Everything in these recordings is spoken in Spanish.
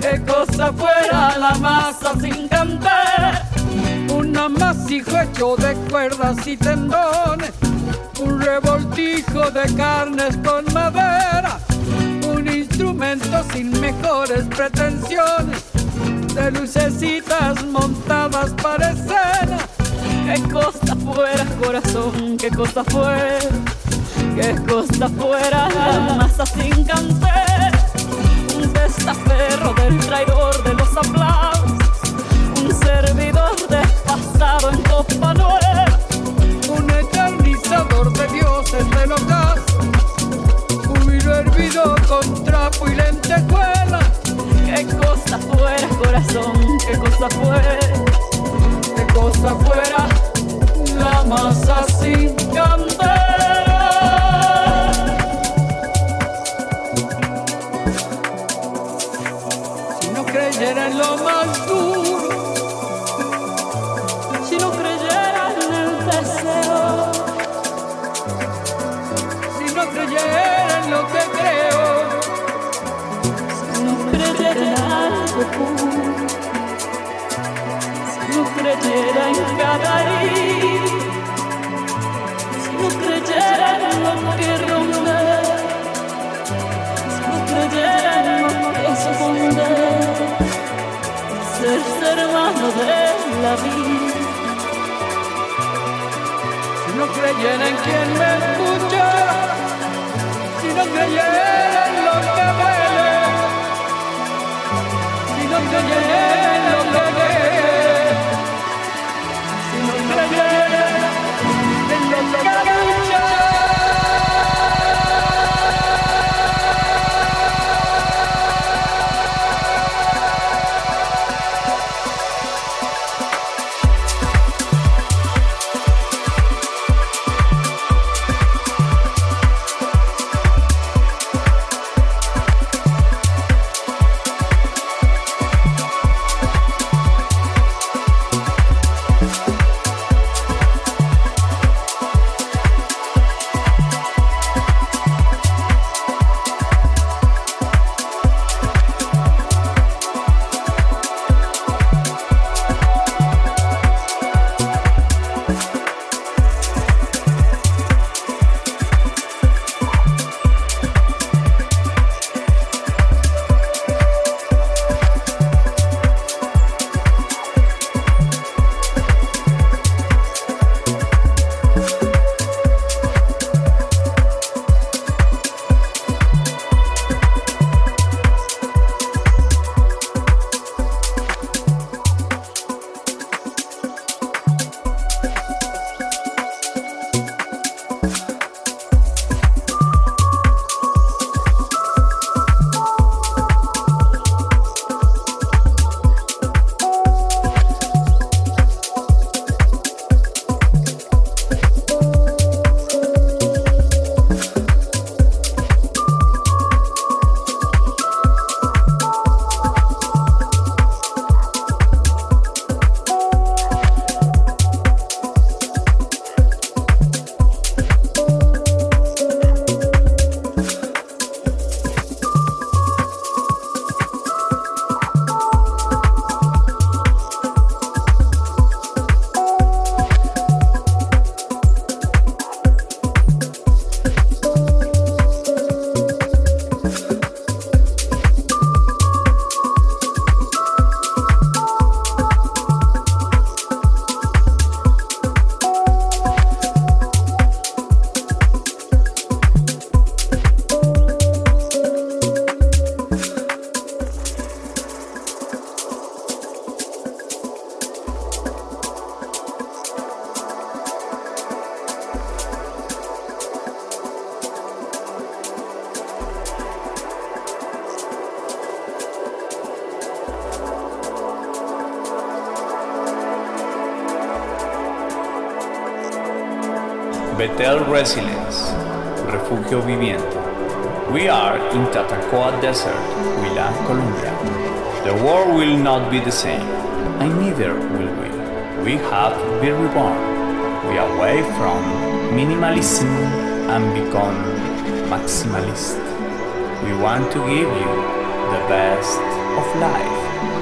qué cosa fuera la masa sin cantar, un amasijo hecho de cuerdas y tendones, un revoltijo de carnes con madera, un instrumento sin mejores pretensiones, de lucecitas montadas para escena. Qué cosa fuera, corazón, qué cosa fuera, qué cosa fuera, la masa sin cantar, testaferro del traidor de los aplausos, un servidor despasado en copa nueva, un eternizador de dioses del ocaso, un hervido con trapo y lentejuela. Qué cosa fuera, corazón, qué cosa fuera, Betel Resilience, Refugio Viviente. We are in Tatacoa Desert, Huila, Colombia. The world will not be the same, and neither will we. We have been reborn. We are away from minimalism and become maximalist. We want to give you the best of life,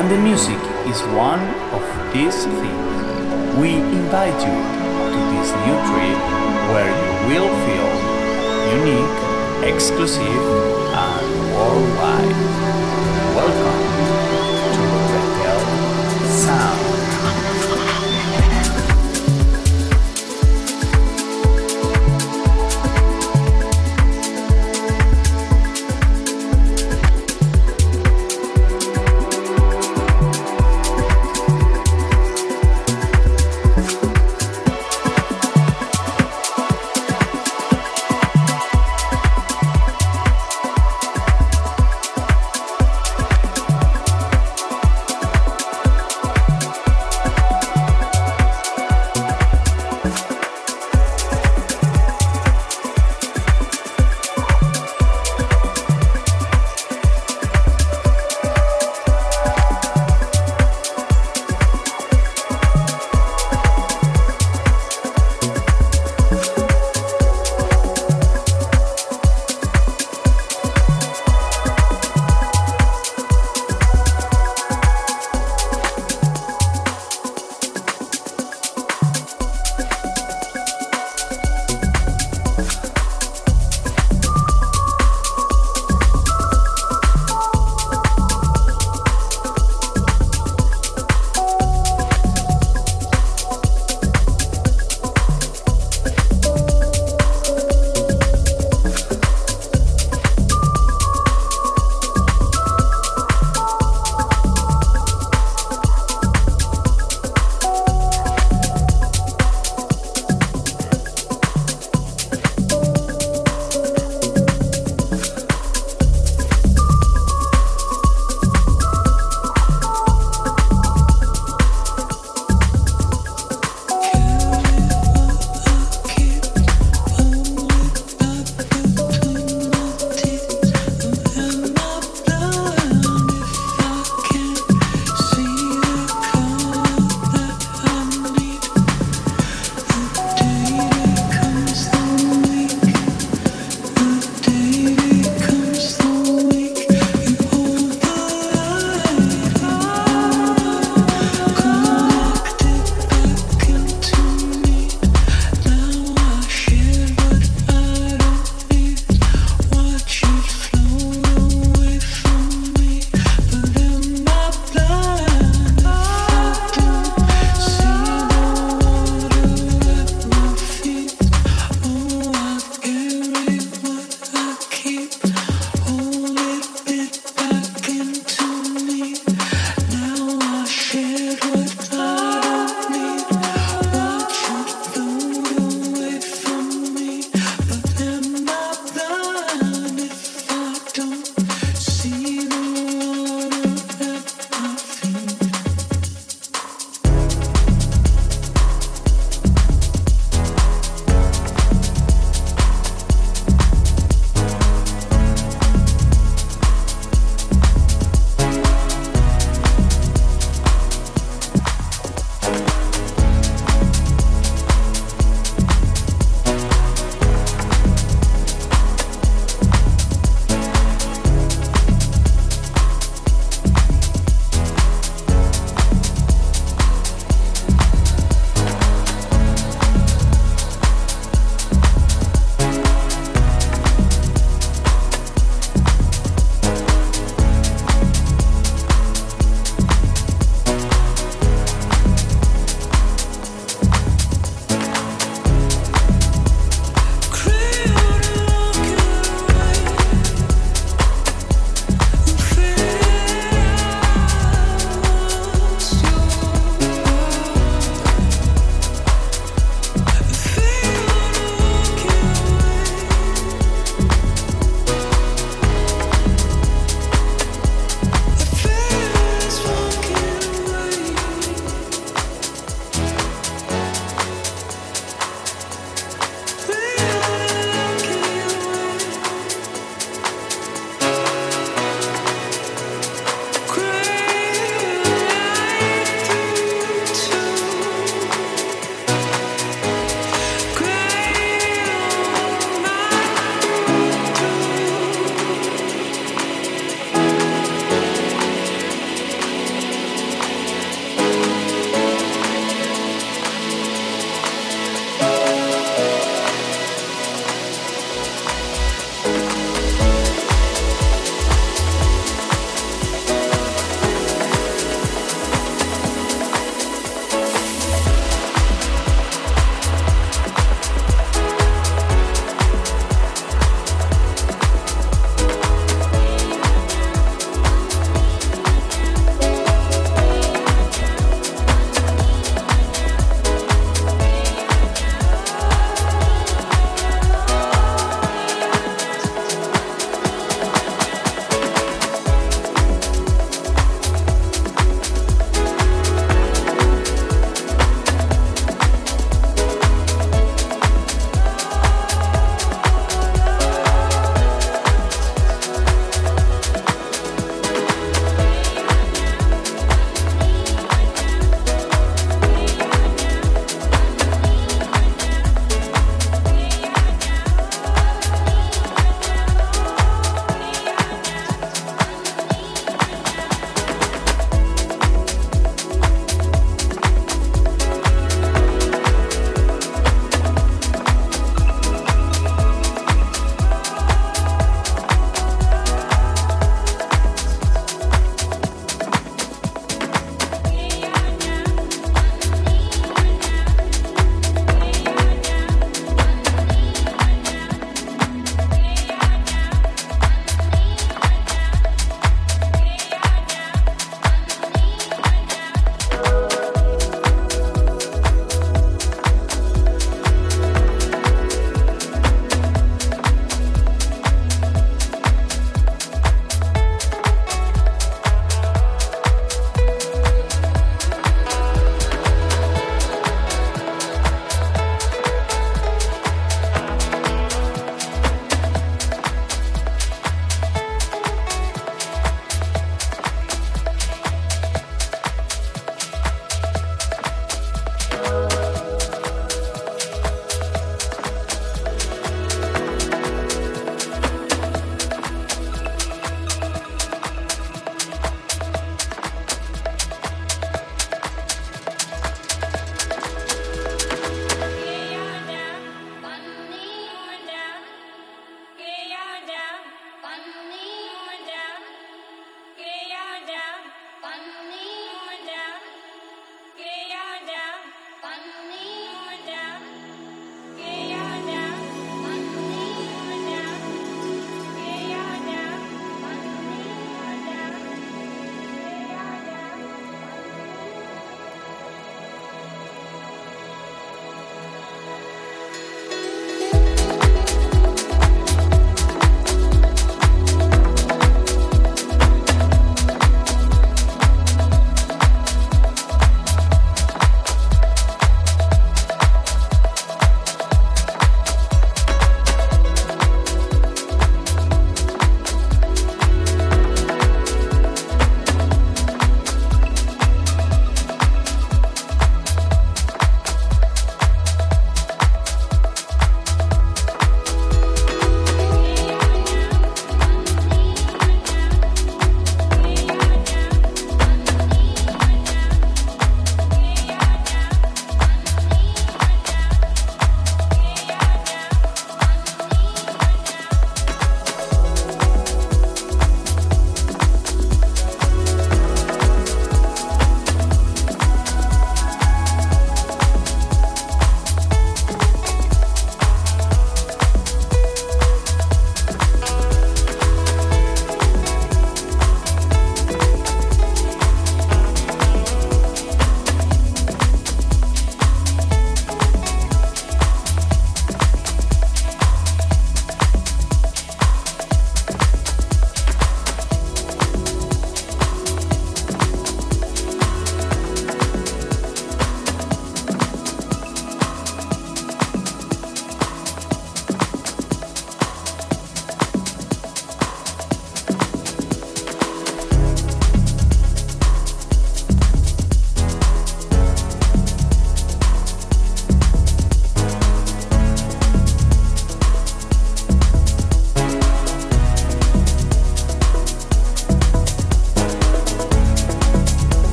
and the music is one of these things. We invite you to this new trip where you will feel unique, exclusive, and worldwide. Welcome